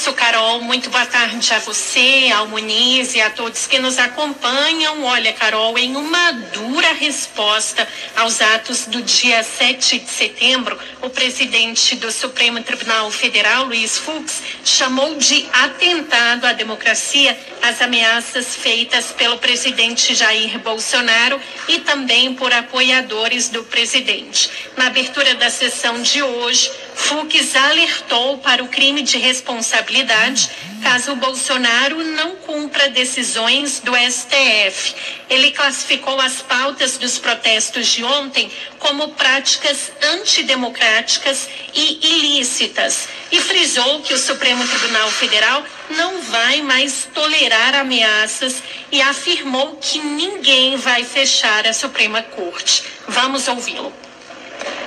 isso, Carol. Muito boa tarde a você, ao Muniz e a todos que nos acompanham. Olha, Carol, em uma dura resposta aos atos do dia 7 de setembro, o presidente do Supremo Tribunal Federal, Luiz Fux, chamou de atentado à democracia as ameaças feitas pelo presidente Jair Bolsonaro e também por apoiadores do presidente. Na abertura da sessão de hoje, Fux alertou para o crime de responsabilidade caso Bolsonaro não cumpra decisões do STF. Ele classificou as pautas dos protestos de ontem como práticas antidemocráticas e ilícitas e frisou que o Supremo Tribunal Federal não vai mais tolerar ameaças e afirmou que ninguém vai fechar a Suprema Corte. Vamos ouvi-lo.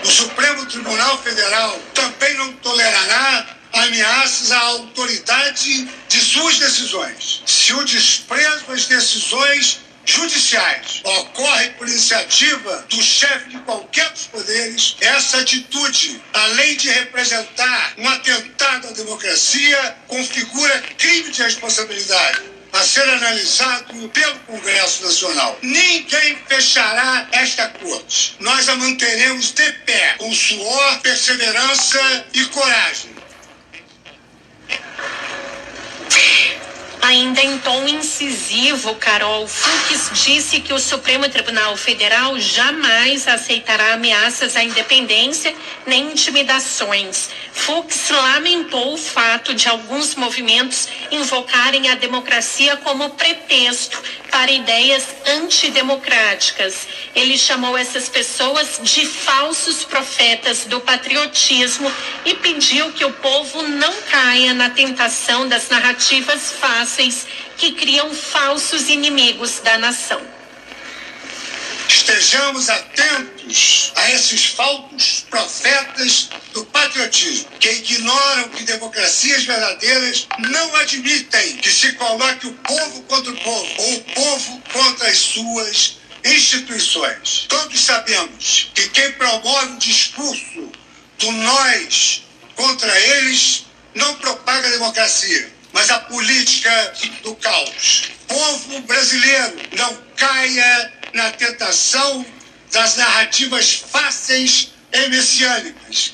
O Supremo Tribunal Federal também não tolerará ameaças à autoridade de suas decisões. Se o desprezo às decisões judiciais ocorre por iniciativa do chefe de qualquer dos poderes, essa atitude, além de representar um atentado à democracia, configura crime de responsabilidade a ser analisado pelo Congresso Nacional. Ninguém fechará esta corte. Nós a manteremos de pé, com suor, perseverança e coragem. Ainda em tom incisivo, Carol Fux disse que o Supremo Tribunal Federal jamais aceitará ameaças à independência nem intimidações. Fux lamentou o fato de alguns movimentos invocarem a democracia como pretexto para ideias antidemocráticas. Ele chamou essas pessoas de falsos profetas do patriotismo e pediu que o povo não caia na tentação das narrativas fáceis que criam falsos inimigos da nação. Estejamos atentos a esses falsos profetas do patriotismo, que ignoram que democracias verdadeiras não admitem que se coloque o povo contra o povo, ou o povo contra as suas instituições. Todos sabemos que quem promove o discurso do nós contra eles não propaga a democracia, mas a política do caos. Povo brasileiro não caia na tentação das narrativas fáceis e messiânicas,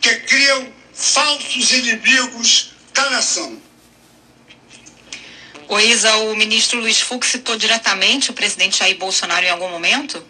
que criam falsos inimigos da nação. O Isa, o ministro Luiz Fux citou diretamente o presidente Jair Bolsonaro em algum momento?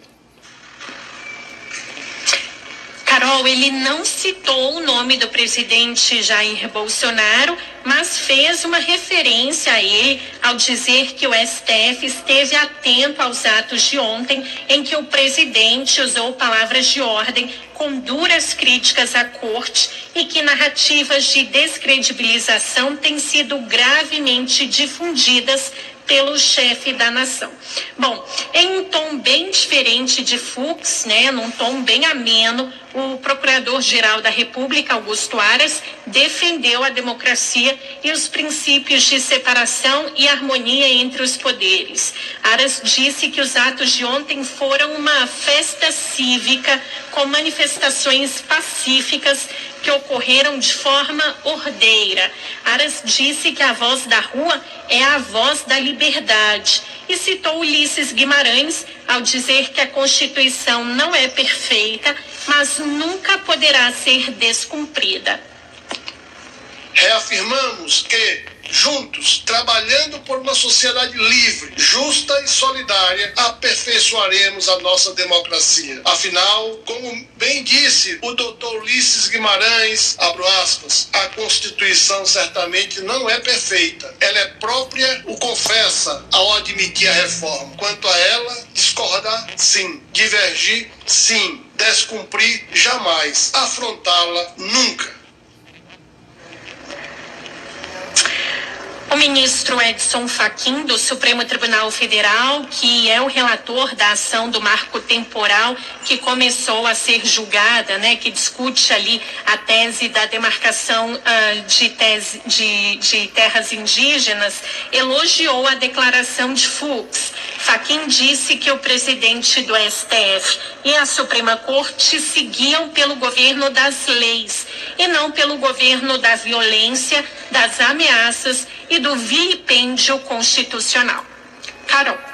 Carol, ele não citou o nome do presidente Jair Bolsonaro, mas fez uma referência a ele ao dizer que o STF esteve atento aos atos de ontem em que o presidente usou palavras de ordem com duras críticas à corte e que narrativas de descredibilização têm sido gravemente difundidas pelo chefe da nação. Bom, em um tom bem diferente de Fux, né, num tom bem ameno, o Procurador-Geral da República, Augusto Aras, defendeu a democracia e os princípios de separação e harmonia entre os poderes. Aras disse que os atos de ontem foram uma festa cívica com manifestações pacíficas que ocorreram de forma ordeira. Aras disse que a voz da rua é a voz da liberdade e citou Ulisses Guimarães ao dizer que a Constituição não é perfeita, mas nunca poderá ser descumprida. Reafirmamos que juntos, trabalhando por uma sociedade livre, justa e solidária, aperfeiçoaremos a nossa democracia. Afinal, como bem disse o doutor Ulisses Guimarães, abro aspas, a Constituição certamente não é perfeita. Ela é própria, o confessa ao admitir a reforma. Quanto a ela, discordar, sim. Divergir, sim. Descumprir, jamais. Afrontá-la, nunca. O ministro Edson Fachin, do Supremo Tribunal Federal, que é o relator da ação do marco temporal que começou a ser julgada, né, que discute ali a tese da demarcação uh, de, tese, de, de terras indígenas, elogiou a declaração de quem disse que o presidente do STF e a Suprema Corte seguiam pelo governo das leis e não pelo governo da violência, das ameaças e do vilipêndio constitucional. Carol.